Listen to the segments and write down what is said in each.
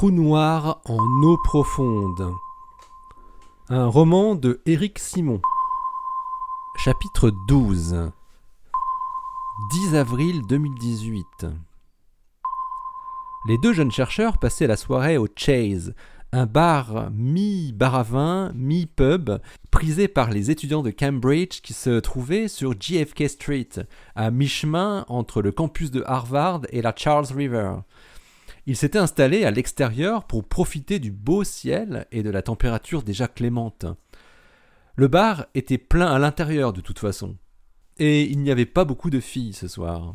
trou noir en eau profonde. Un roman de Éric Simon. Chapitre 12. 10 avril 2018. Les deux jeunes chercheurs passaient la soirée au Chase, un bar mi-bar à vin, mi-pub, prisé par les étudiants de Cambridge qui se trouvait sur JFK Street, à mi-chemin entre le campus de Harvard et la Charles River. Ils s'étaient installés à l'extérieur pour profiter du beau ciel et de la température déjà clémente. Le bar était plein à l'intérieur de toute façon, et il n'y avait pas beaucoup de filles ce soir.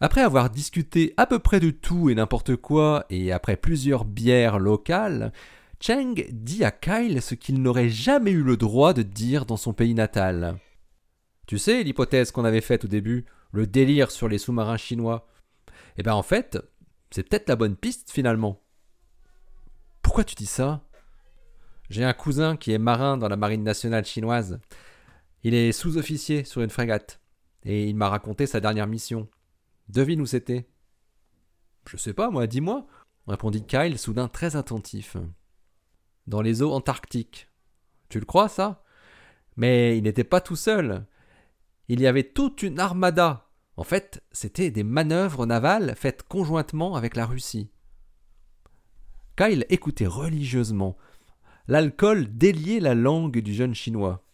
Après avoir discuté à peu près de tout et n'importe quoi, et après plusieurs bières locales, Cheng dit à Kyle ce qu'il n'aurait jamais eu le droit de dire dans son pays natal. Tu sais l'hypothèse qu'on avait faite au début, le délire sur les sous-marins chinois? Eh ben en fait, c'est peut-être la bonne piste finalement. Pourquoi tu dis ça? J'ai un cousin qui est marin dans la marine nationale chinoise. Il est sous-officier sur une frégate, et il m'a raconté sa dernière mission. Devine où c'était Je sais pas, moi, dis-moi, répondit Kyle, soudain très attentif. Dans les eaux antarctiques. Tu le crois, ça? Mais il n'était pas tout seul. Il y avait toute une armada. En fait, c'était des manœuvres navales faites conjointement avec la Russie. Kyle écoutait religieusement. L'alcool déliait la langue du jeune chinois.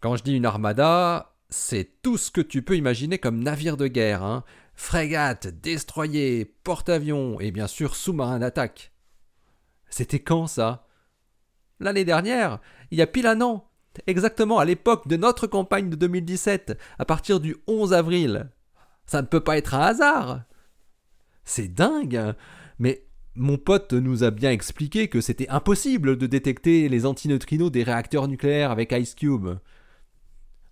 Quand je dis une armada, c'est tout ce que tu peux imaginer comme navire de guerre, hein. Frégate, destroyer, porte-avions et bien sûr sous-marin d'attaque. C'était quand ça? L'année dernière, il y a pile un an, exactement à l'époque de notre campagne de 2017, à partir du 11 avril. Ça ne peut pas être un hasard. C'est dingue, mais mon pote nous a bien expliqué que c'était impossible de détecter les antineutrinos des réacteurs nucléaires avec Ice Cube.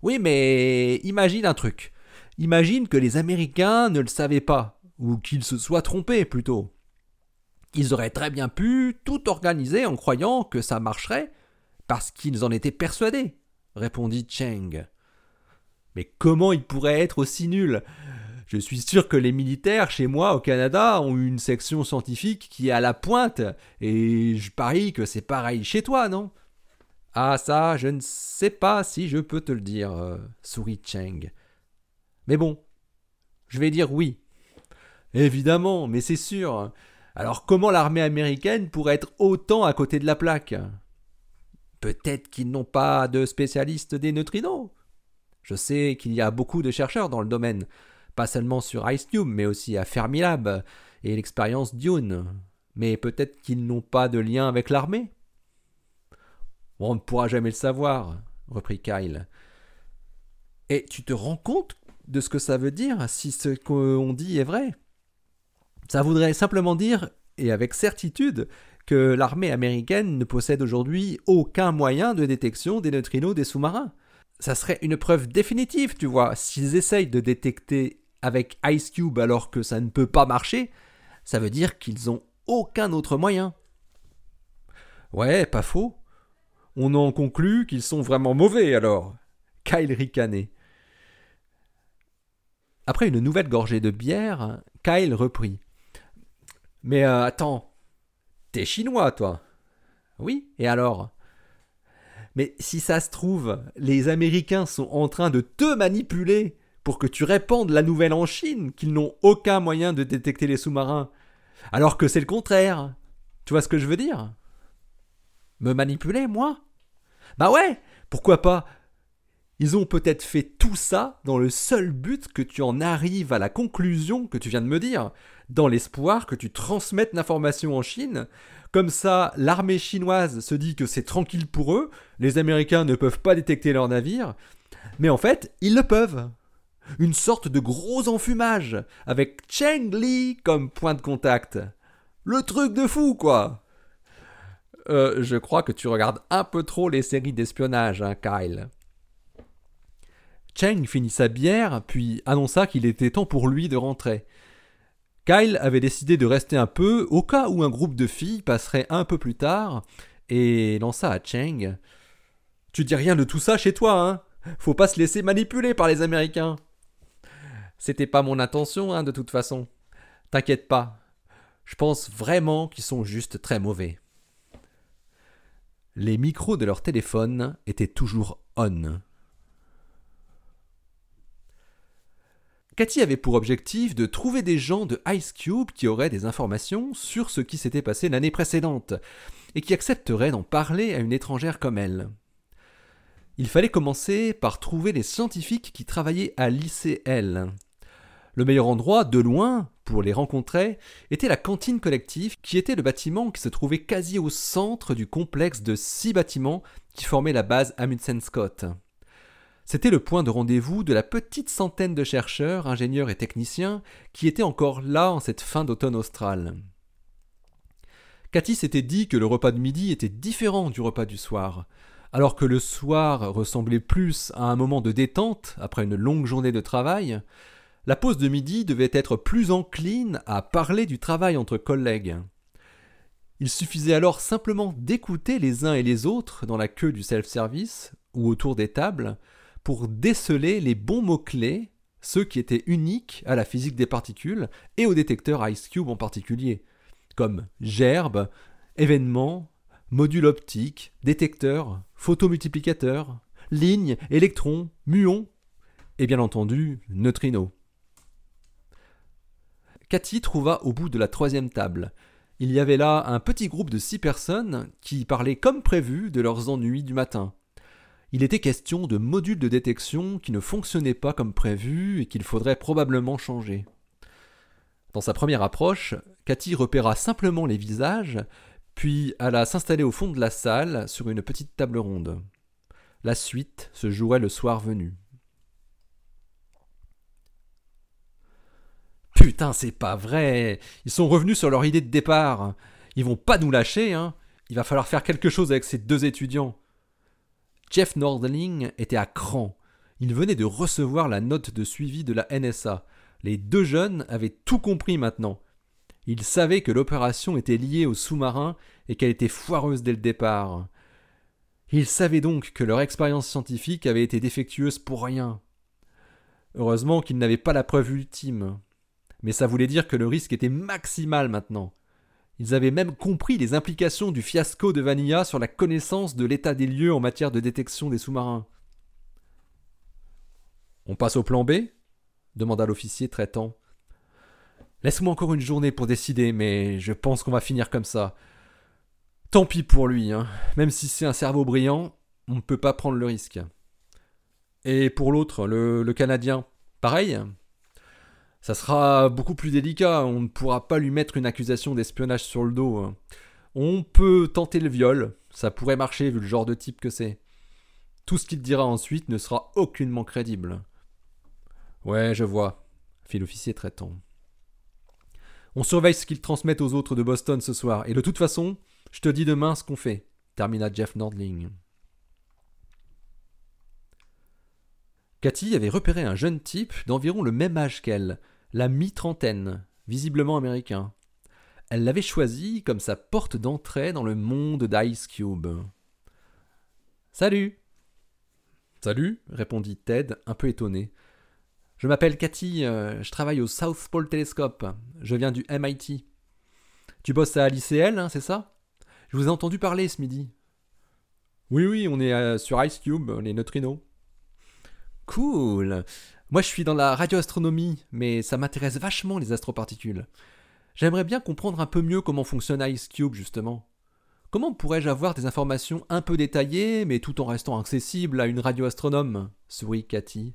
Oui, mais imagine un truc. Imagine que les Américains ne le savaient pas, ou qu'ils se soient trompés plutôt. Ils auraient très bien pu tout organiser en croyant que ça marcherait, parce qu'ils en étaient persuadés, répondit Cheng. Mais comment ils pourraient être aussi nuls? Je suis sûr que les militaires chez moi au Canada ont une section scientifique qui est à la pointe, et je parie que c'est pareil chez toi, non? Ah ça, je ne sais pas si je peux te le dire, euh, sourit Cheng. Mais bon, je vais dire oui. Évidemment, mais c'est sûr. Alors comment l'armée américaine pourrait être autant à côté de la plaque? Peut-être qu'ils n'ont pas de spécialistes des neutrinos. Je sais qu'il y a beaucoup de chercheurs dans le domaine, pas seulement sur IceCube, mais aussi à Fermilab et l'expérience Dune. Mais peut-être qu'ils n'ont pas de lien avec l'armée on ne pourra jamais le savoir, reprit Kyle. Et tu te rends compte de ce que ça veut dire si ce qu'on dit est vrai? Ça voudrait simplement dire, et avec certitude, que l'armée américaine ne possède aujourd'hui aucun moyen de détection des neutrinos des sous-marins. Ça serait une preuve définitive, tu vois. S'ils essayent de détecter avec Ice Cube alors que ça ne peut pas marcher, ça veut dire qu'ils ont aucun autre moyen. Ouais, pas faux. On en conclut qu'ils sont vraiment mauvais alors. Kyle ricanait. Après une nouvelle gorgée de bière, Kyle reprit. Mais euh, attends, t'es chinois, toi. Oui, et alors? Mais si ça se trouve, les Américains sont en train de te manipuler pour que tu répandes la nouvelle en Chine qu'ils n'ont aucun moyen de détecter les sous-marins, alors que c'est le contraire. Tu vois ce que je veux dire? Me manipuler, moi? Bah ouais, pourquoi pas? Ils ont peut-être fait tout ça dans le seul but que tu en arrives à la conclusion que tu viens de me dire, dans l'espoir que tu transmettes l'information en Chine. Comme ça, l'armée chinoise se dit que c'est tranquille pour eux, les Américains ne peuvent pas détecter leurs navires, mais en fait, ils le peuvent. Une sorte de gros enfumage, avec Cheng Li comme point de contact. Le truc de fou, quoi euh, je crois que tu regardes un peu trop les séries d'espionnage, hein, Kyle. Cheng finit sa bière, puis annonça qu'il était temps pour lui de rentrer. Kyle avait décidé de rester un peu au cas où un groupe de filles passerait un peu plus tard, et lança à Cheng Tu dis rien de tout ça chez toi, hein? Faut pas se laisser manipuler par les Américains. C'était pas mon intention, hein, de toute façon. T'inquiète pas. Je pense vraiment qu'ils sont juste très mauvais. Les micros de leur téléphone étaient toujours on. Cathy avait pour objectif de trouver des gens de Ice Cube qui auraient des informations sur ce qui s'était passé l'année précédente et qui accepteraient d'en parler à une étrangère comme elle. Il fallait commencer par trouver les scientifiques qui travaillaient à l'ICL. Le meilleur endroit, de loin, pour les rencontrer, était la cantine collective, qui était le bâtiment qui se trouvait quasi au centre du complexe de six bâtiments qui formaient la base Amundsen Scott. C'était le point de rendez-vous de la petite centaine de chercheurs, ingénieurs et techniciens qui étaient encore là en cette fin d'automne austral. Cathy s'était dit que le repas de midi était différent du repas du soir. Alors que le soir ressemblait plus à un moment de détente après une longue journée de travail, la pause de midi devait être plus encline à parler du travail entre collègues. Il suffisait alors simplement d'écouter les uns et les autres dans la queue du self-service ou autour des tables pour déceler les bons mots-clés, ceux qui étaient uniques à la physique des particules et au détecteur Ice Cube en particulier, comme gerbe, événement, module optique, détecteur, photomultiplicateur, ligne, électron, muon, et bien entendu neutrino. Cathy trouva au bout de la troisième table. Il y avait là un petit groupe de six personnes qui parlaient comme prévu de leurs ennuis du matin. Il était question de modules de détection qui ne fonctionnaient pas comme prévu et qu'il faudrait probablement changer. Dans sa première approche, Cathy repéra simplement les visages, puis alla s'installer au fond de la salle sur une petite table ronde. La suite se jouerait le soir venu. Putain, c'est pas vrai. Ils sont revenus sur leur idée de départ. Ils vont pas nous lâcher, hein. Il va falloir faire quelque chose avec ces deux étudiants. Jeff Nordling était à cran. Il venait de recevoir la note de suivi de la NSA. Les deux jeunes avaient tout compris maintenant. Ils savaient que l'opération était liée au sous-marin et qu'elle était foireuse dès le départ. Ils savaient donc que leur expérience scientifique avait été défectueuse pour rien. Heureusement qu'ils n'avaient pas la preuve ultime. Mais ça voulait dire que le risque était maximal maintenant. Ils avaient même compris les implications du fiasco de Vanilla sur la connaissance de l'état des lieux en matière de détection des sous-marins. On passe au plan B demanda l'officier traitant. Laisse-moi encore une journée pour décider, mais je pense qu'on va finir comme ça. Tant pis pour lui, hein. même si c'est un cerveau brillant, on ne peut pas prendre le risque. Et pour l'autre, le, le Canadien, pareil? Ça sera beaucoup plus délicat, on ne pourra pas lui mettre une accusation d'espionnage sur le dos. Hein. On peut tenter le viol, ça pourrait marcher vu le genre de type que c'est. Tout ce qu'il dira ensuite ne sera aucunement crédible. Ouais, je vois, fit l'officier traitant. On surveille ce qu'ils transmettent aux autres de Boston ce soir, et de toute façon, je te dis demain ce qu'on fait, termina Jeff Nordling. Cathy avait repéré un jeune type d'environ le même âge qu'elle, la mi-trentaine, visiblement américain. Elle l'avait choisi comme sa porte d'entrée dans le monde d'Ice Cube. Salut Salut, répondit Ted, un peu étonné. Je m'appelle Cathy, euh, je travaille au South Pole Telescope. Je viens du MIT. Tu bosses à l'ICL, hein, c'est ça? Je vous ai entendu parler ce midi. Oui, oui, on est euh, sur Ice Cube, les neutrinos. Cool moi, je suis dans la radioastronomie, mais ça m'intéresse vachement les astroparticules. J'aimerais bien comprendre un peu mieux comment fonctionne Ice Cube, justement. Comment pourrais-je avoir des informations un peu détaillées, mais tout en restant accessible à une radioastronome? Sourit Cathy.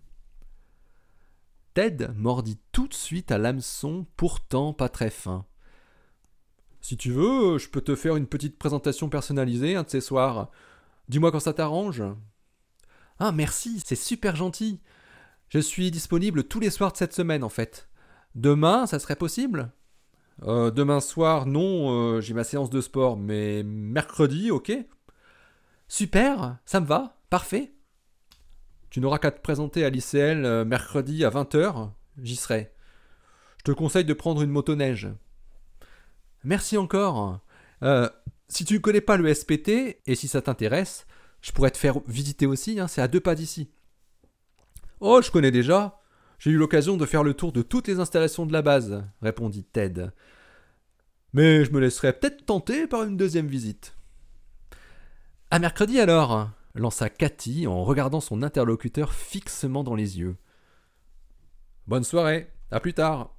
Ted mordit tout de suite à l'hameçon, pourtant pas très fin. Si tu veux, je peux te faire une petite présentation personnalisée un de ces soirs. Dis-moi quand ça t'arrange. Ah, merci, c'est super gentil. Je suis disponible tous les soirs de cette semaine en fait. Demain, ça serait possible? Euh, Demain soir, non, euh, j'ai ma séance de sport, mais mercredi, ok. Super, ça me va, parfait. Tu n'auras qu'à te présenter à l'ICL euh, mercredi à 20h, j'y serai. Je te conseille de prendre une motoneige. Merci encore. si tu ne connais pas le SPT, et si ça t'intéresse, je pourrais te faire visiter aussi, hein, c'est à deux pas d'ici. Oh, je connais déjà. J'ai eu l'occasion de faire le tour de toutes les installations de la base, répondit Ted. Mais je me laisserai peut-être tenter par une deuxième visite. À mercredi alors, lança Cathy en regardant son interlocuteur fixement dans les yeux. Bonne soirée, à plus tard.